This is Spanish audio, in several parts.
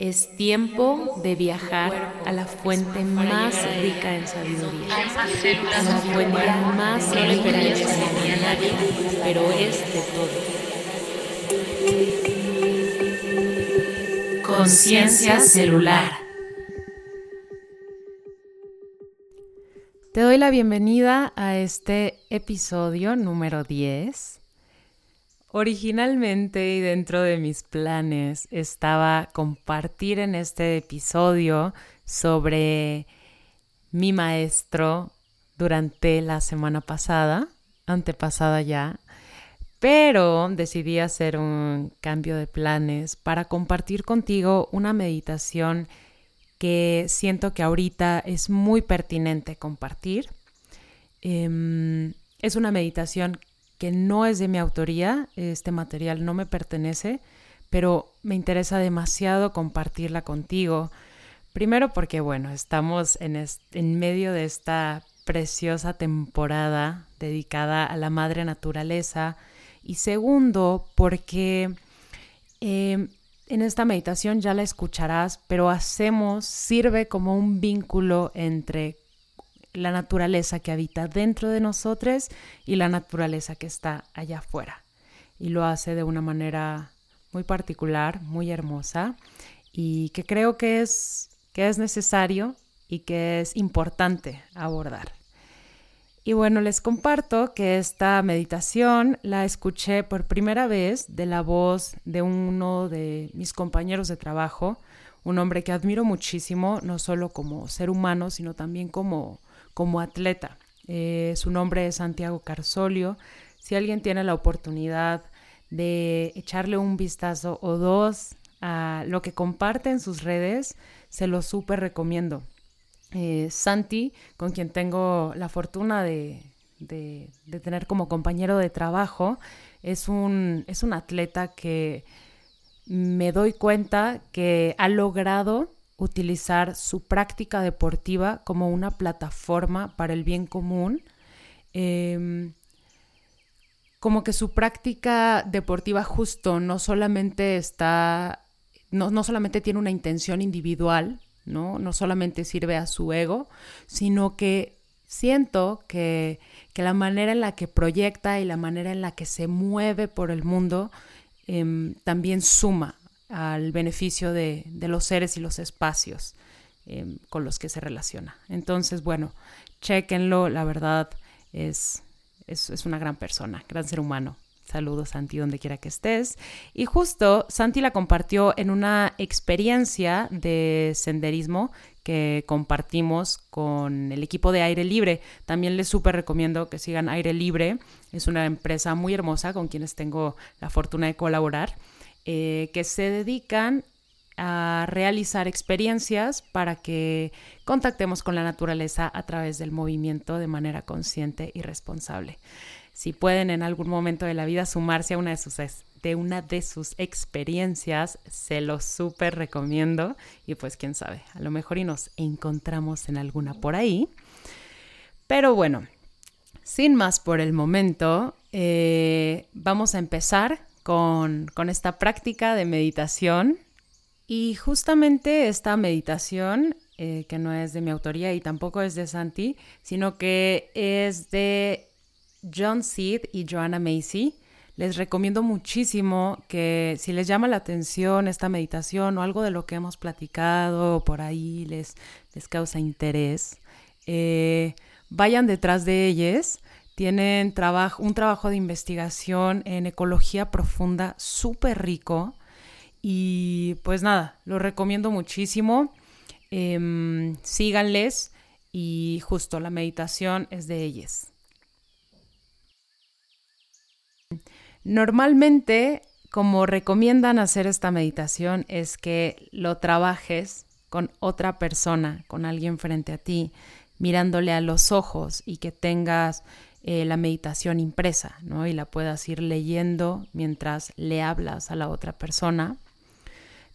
Es tiempo de viajar a la fuente más rica en sabiduría, a la fuente más rica en sabiduría, pero es de todo. Conciencia celular. Te doy la bienvenida a este episodio número 10 Originalmente y dentro de mis planes estaba compartir en este episodio sobre mi maestro durante la semana pasada, antepasada ya, pero decidí hacer un cambio de planes para compartir contigo una meditación que siento que ahorita es muy pertinente compartir. Em, es una meditación que no es de mi autoría, este material no me pertenece, pero me interesa demasiado compartirla contigo. Primero porque, bueno, estamos en, en medio de esta preciosa temporada dedicada a la madre naturaleza. Y segundo, porque em, en esta meditación ya la escucharás, pero hacemos, sirve como un vínculo entre la naturaleza que habita dentro de nosotros y la naturaleza que está allá afuera. Y lo hace de una manera muy particular, muy hermosa y que creo que es, que es necesario y que es importante abordar. Y bueno, les comparto que esta meditación la escuché por primera vez de la voz de uno de mis compañeros de trabajo, un hombre que admiro muchísimo, no solo como ser humano, sino también como, como atleta. Eh, su nombre es Santiago Carsolio. Si alguien tiene la oportunidad de echarle un vistazo o dos a lo que comparte en sus redes, se lo súper recomiendo. Eh, Santi, con quien tengo la fortuna de, tener como compañero de trabajo, es un, es un atleta que me doy cuenta que ha logrado utilizar su práctica deportiva como una plataforma para el bien común. Em, como que su práctica deportiva justo no solamente está, no, no solamente tiene una intención individual, ¿no? no solamente sirve a su ego, sino que siento que, que, la manera en la que proyecta y la manera en la que se mueve por el mundo em, también suma al beneficio de, los seres y los espacios em, con los que se relaciona. Entonces, bueno, chequenlo, la verdad es, es, una gran persona, gran ser humano. Saludos, Santi, donde quiera que estés. Y justo Santi la compartió en una experiencia de senderismo que compartimos con el equipo de Aire Libre. También les súper recomiendo que sigan Aire Libre. Es una empresa muy hermosa con quienes tengo la fortuna de colaborar. Eh, que se dedican a realizar experiencias para que contactemos con la naturaleza a través del movimiento de manera consciente y responsable. Si pueden en algún momento de la vida sumarse a una de sus, de una de sus experiencias, se los súper recomiendo y pues quién sabe, a lo mejor y nos encontramos en alguna por ahí. Pero bueno, sin más por el momento, eh, vamos a empezar con, esta práctica de meditación. Y justamente esta meditación, eh, que no es de mi autoría y tampoco es de Santi, sino que es de John Seed y Joanna Macy. Les recomiendo muchísimo que si les llama la atención esta meditación o algo de lo que hemos platicado por ahí les, les causa interés, eh, vayan detrás de ellas tienen un trabajo de investigación en ecología profunda súper rico. Y pues nada, lo recomiendo muchísimo. Em, síganles y justo la meditación es de ellas. Normalmente, como recomiendan hacer esta meditación, es que lo trabajes con otra persona, con alguien frente a ti, mirándole a los ojos y que tengas eh, la meditación impresa, ¿no? Y la puedas ir leyendo mientras le hablas a la otra persona.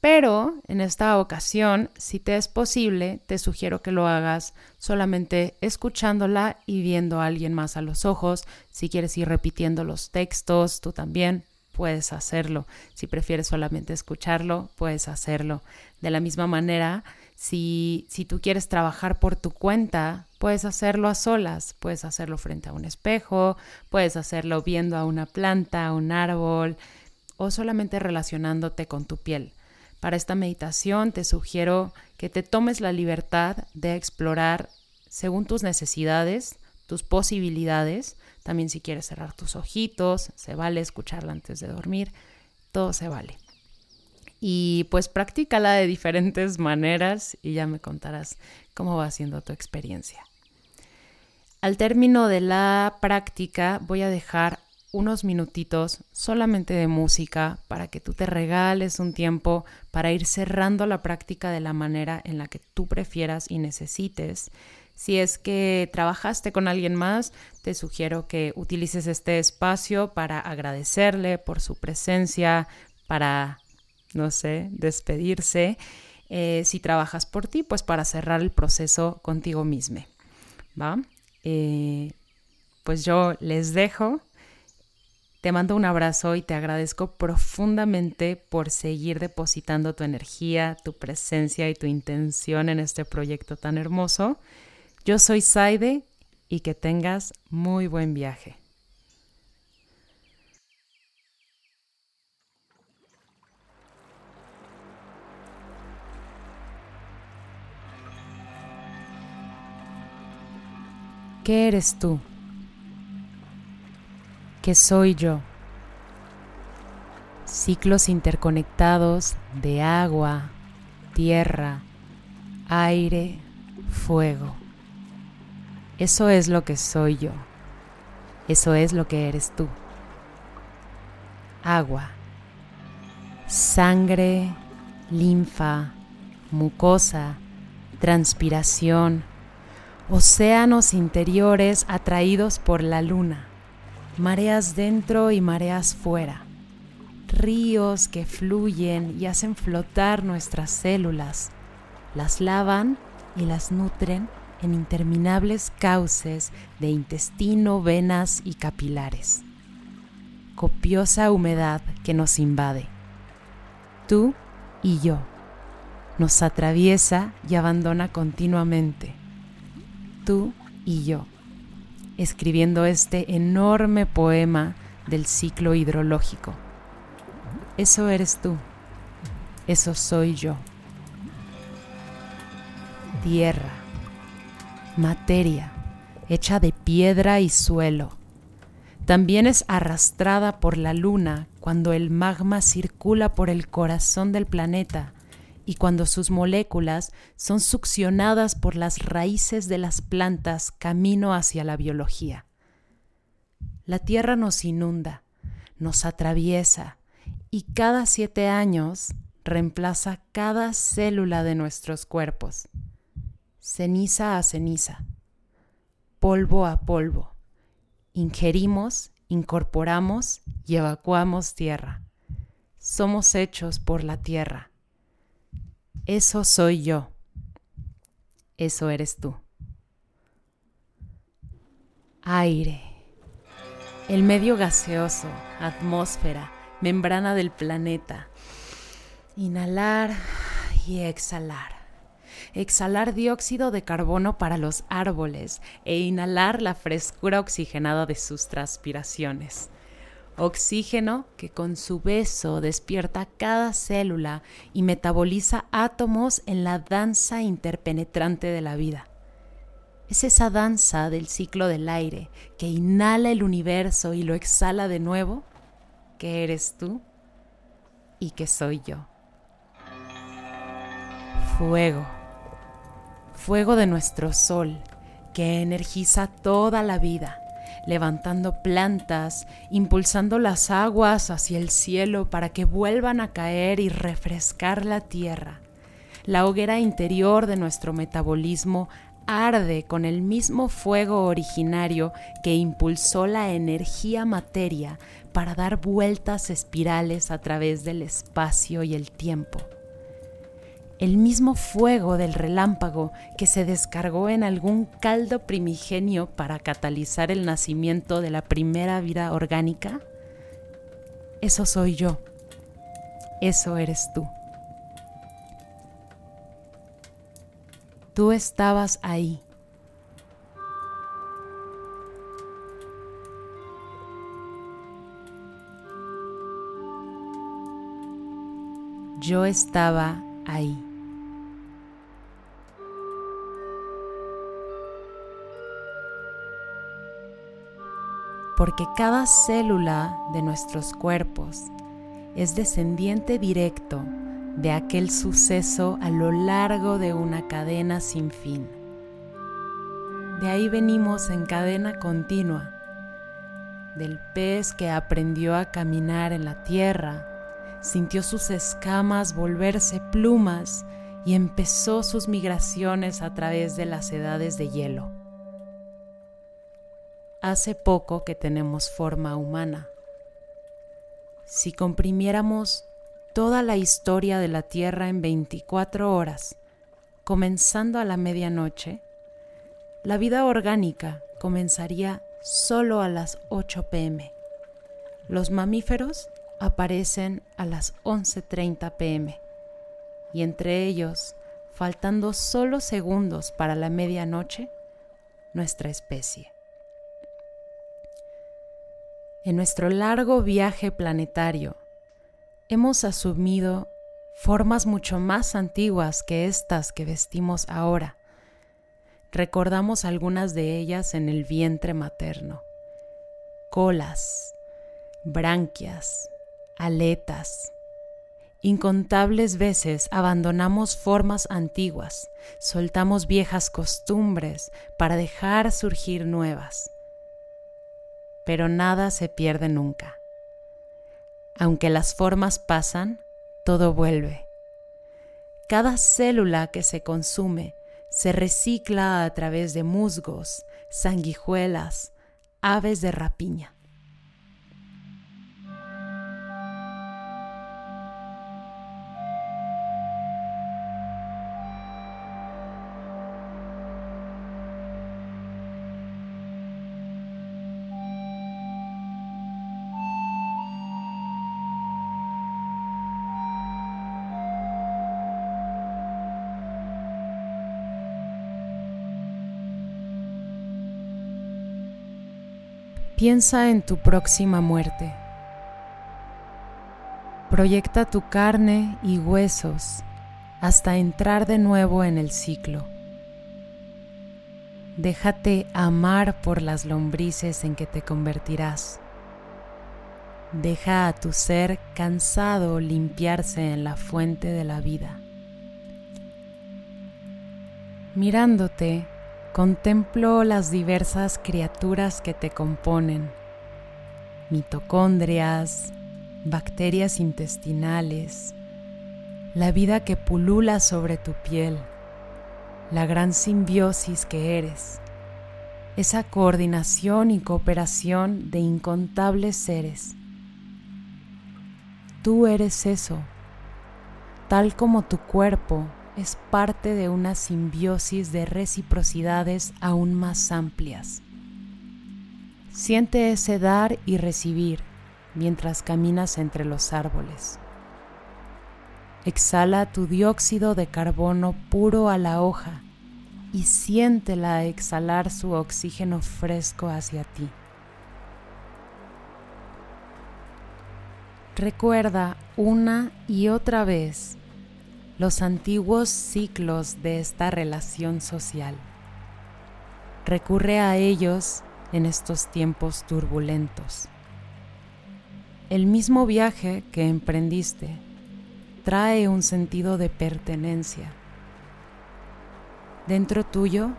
Pero en esta ocasión, si te es posible, te sugiero que lo hagas solamente escuchándola y viendo a alguien más a los ojos. Si quieres ir repitiendo los textos, tú también puedes hacerlo. Si prefieres solamente escucharlo, puedes hacerlo. De la misma manera, si, tú quieres trabajar por tu cuenta, puedes hacerlo a solas, puedes hacerlo frente a un espejo, puedes hacerlo viendo a una planta, a un árbol o solamente relacionándote con tu piel. Para esta meditación te sugiero que te tomes la libertad de explorar según tus necesidades, tus posibilidades, también si quieres cerrar tus ojitos, se vale escucharla antes de dormir, todo se vale. Y pues practícala de diferentes maneras y ya me contarás cómo va siendo tu experiencia. Al término de la práctica voy a dejar unos minutitos solamente de música para que tú te regales un tiempo para ir cerrando la práctica de la manera en la que tú prefieras y necesites. Si es que trabajaste con alguien más, te sugiero que utilices este espacio para agradecerle por su presencia, para no sé, despedirse. Eh, si trabajas por ti, pues para cerrar el proceso contigo mismo. ¿Va? Eh, pues yo les dejo. Te mando un abrazo y te agradezco profundamente por seguir depositando tu energía, tu presencia y tu intención en este proyecto tan hermoso. Yo soy Saide y que tengas muy buen viaje. ¿Qué eres tú? ¿Qué soy yo? Ciclos interconectados de agua, tierra, aire, fuego. Eso es lo que soy yo. Eso es lo que eres tú. Agua, sangre, linfa, mucosa, transpiración, océanos interiores atraídos por la luna, mareas dentro y mareas fuera, ríos que fluyen y hacen flotar nuestras células, las lavan y las nutren en interminables cauces de intestino, venas y capilares. Copiosa humedad que nos invade. Tú y yo. Nos atraviesa y abandona continuamente tú y yo, escribiendo este enorme poema del ciclo hidrológico. Eso eres tú, eso soy yo. Tierra, materia, hecha de piedra y suelo. También es arrastrada por la luna cuando el magma circula por el corazón del planeta y cuando sus moléculas son succionadas por las raíces de las plantas camino hacia la biología. La Tierra nos inunda, nos atraviesa y cada siete años reemplaza cada célula de nuestros cuerpos, ceniza a ceniza, polvo a polvo. Ingerimos, incorporamos y evacuamos tierra. Somos hechos por la tierra eso soy yo. Eso eres tú. Aire. El medio gaseoso, atmósfera, membrana del planeta. Inhalar y exhalar. Exhalar dióxido de carbono para los árboles e inhalar la frescura oxigenada de sus transpiraciones oxígeno que con su beso despierta cada célula y metaboliza átomos en la danza interpenetrante de la vida. Es esa danza del ciclo del aire que inhala el universo y lo exhala de nuevo, que eres tú y que soy yo. Fuego, fuego de nuestro sol, que energiza toda la vida levantando plantas, impulsando las aguas hacia el cielo para que vuelvan a caer y refrescar la tierra. La hoguera interior de nuestro metabolismo arde con el mismo fuego originario que impulsó la energía materia para dar vueltas espirales a través del espacio y el tiempo el mismo fuego del relámpago que se descargó en algún caldo primigenio para catalizar el nacimiento de la primera vida orgánica? Eso soy yo. Eso eres tú. Tú estabas ahí. Yo estaba ahí. Porque cada célula de nuestros cuerpos es descendiente directo de aquel suceso a lo largo de una cadena sin fin. De ahí venimos en cadena continua, del pez que aprendió a caminar en la tierra, sintió sus escamas volverse plumas y empezó sus migraciones a través de las edades de hielo hace poco que tenemos forma humana. Si comprimiéramos toda la historia de la Tierra en 24 horas, comenzando a la medianoche, la vida orgánica comenzaría solo a las 8 pm. Los mamíferos aparecen a las 11.30 pm y entre ellos, faltando solo segundos para la medianoche, nuestra especie. En nuestro largo viaje planetario, hemos asumido formas mucho más antiguas que estas que vestimos ahora. Recordamos algunas de ellas en el vientre materno. Colas, branquias, aletas. Incontables veces abandonamos formas antiguas, soltamos viejas costumbres para dejar surgir nuevas pero nada se pierde nunca. Aunque las formas pasan, todo vuelve. Cada célula que se consume se recicla a través de musgos, sanguijuelas, aves de rapiña. Piensa en tu próxima muerte. Proyecta tu carne y huesos hasta entrar de nuevo en el ciclo. Déjate amar por las lombrices en que te convertirás. Deja a tu ser cansado limpiarse en la fuente de la vida. Mirándote, contemplo las diversas criaturas que te componen, mitocondrias, bacterias intestinales, la vida que pulula sobre tu piel, la gran simbiosis que eres, esa coordinación y cooperación de incontables seres. Tú eres eso, tal como tu cuerpo es parte de una simbiosis de reciprocidades aún más amplias. Siente ese dar y recibir mientras caminas entre los árboles. Exhala tu dióxido de carbono puro a la hoja y siéntela exhalar su oxígeno fresco hacia ti. Recuerda una y otra vez los antiguos ciclos de esta relación social. Recurre a ellos en estos tiempos turbulentos. El mismo viaje que emprendiste trae un sentido de pertenencia. Dentro tuyo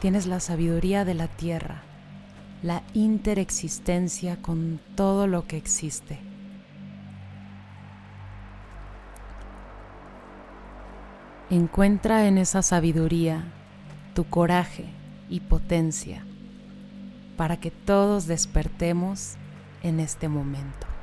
tienes la sabiduría de la tierra, la interexistencia con todo lo que existe. Encuentra en esa sabiduría tu coraje y potencia para que todos despertemos en este momento.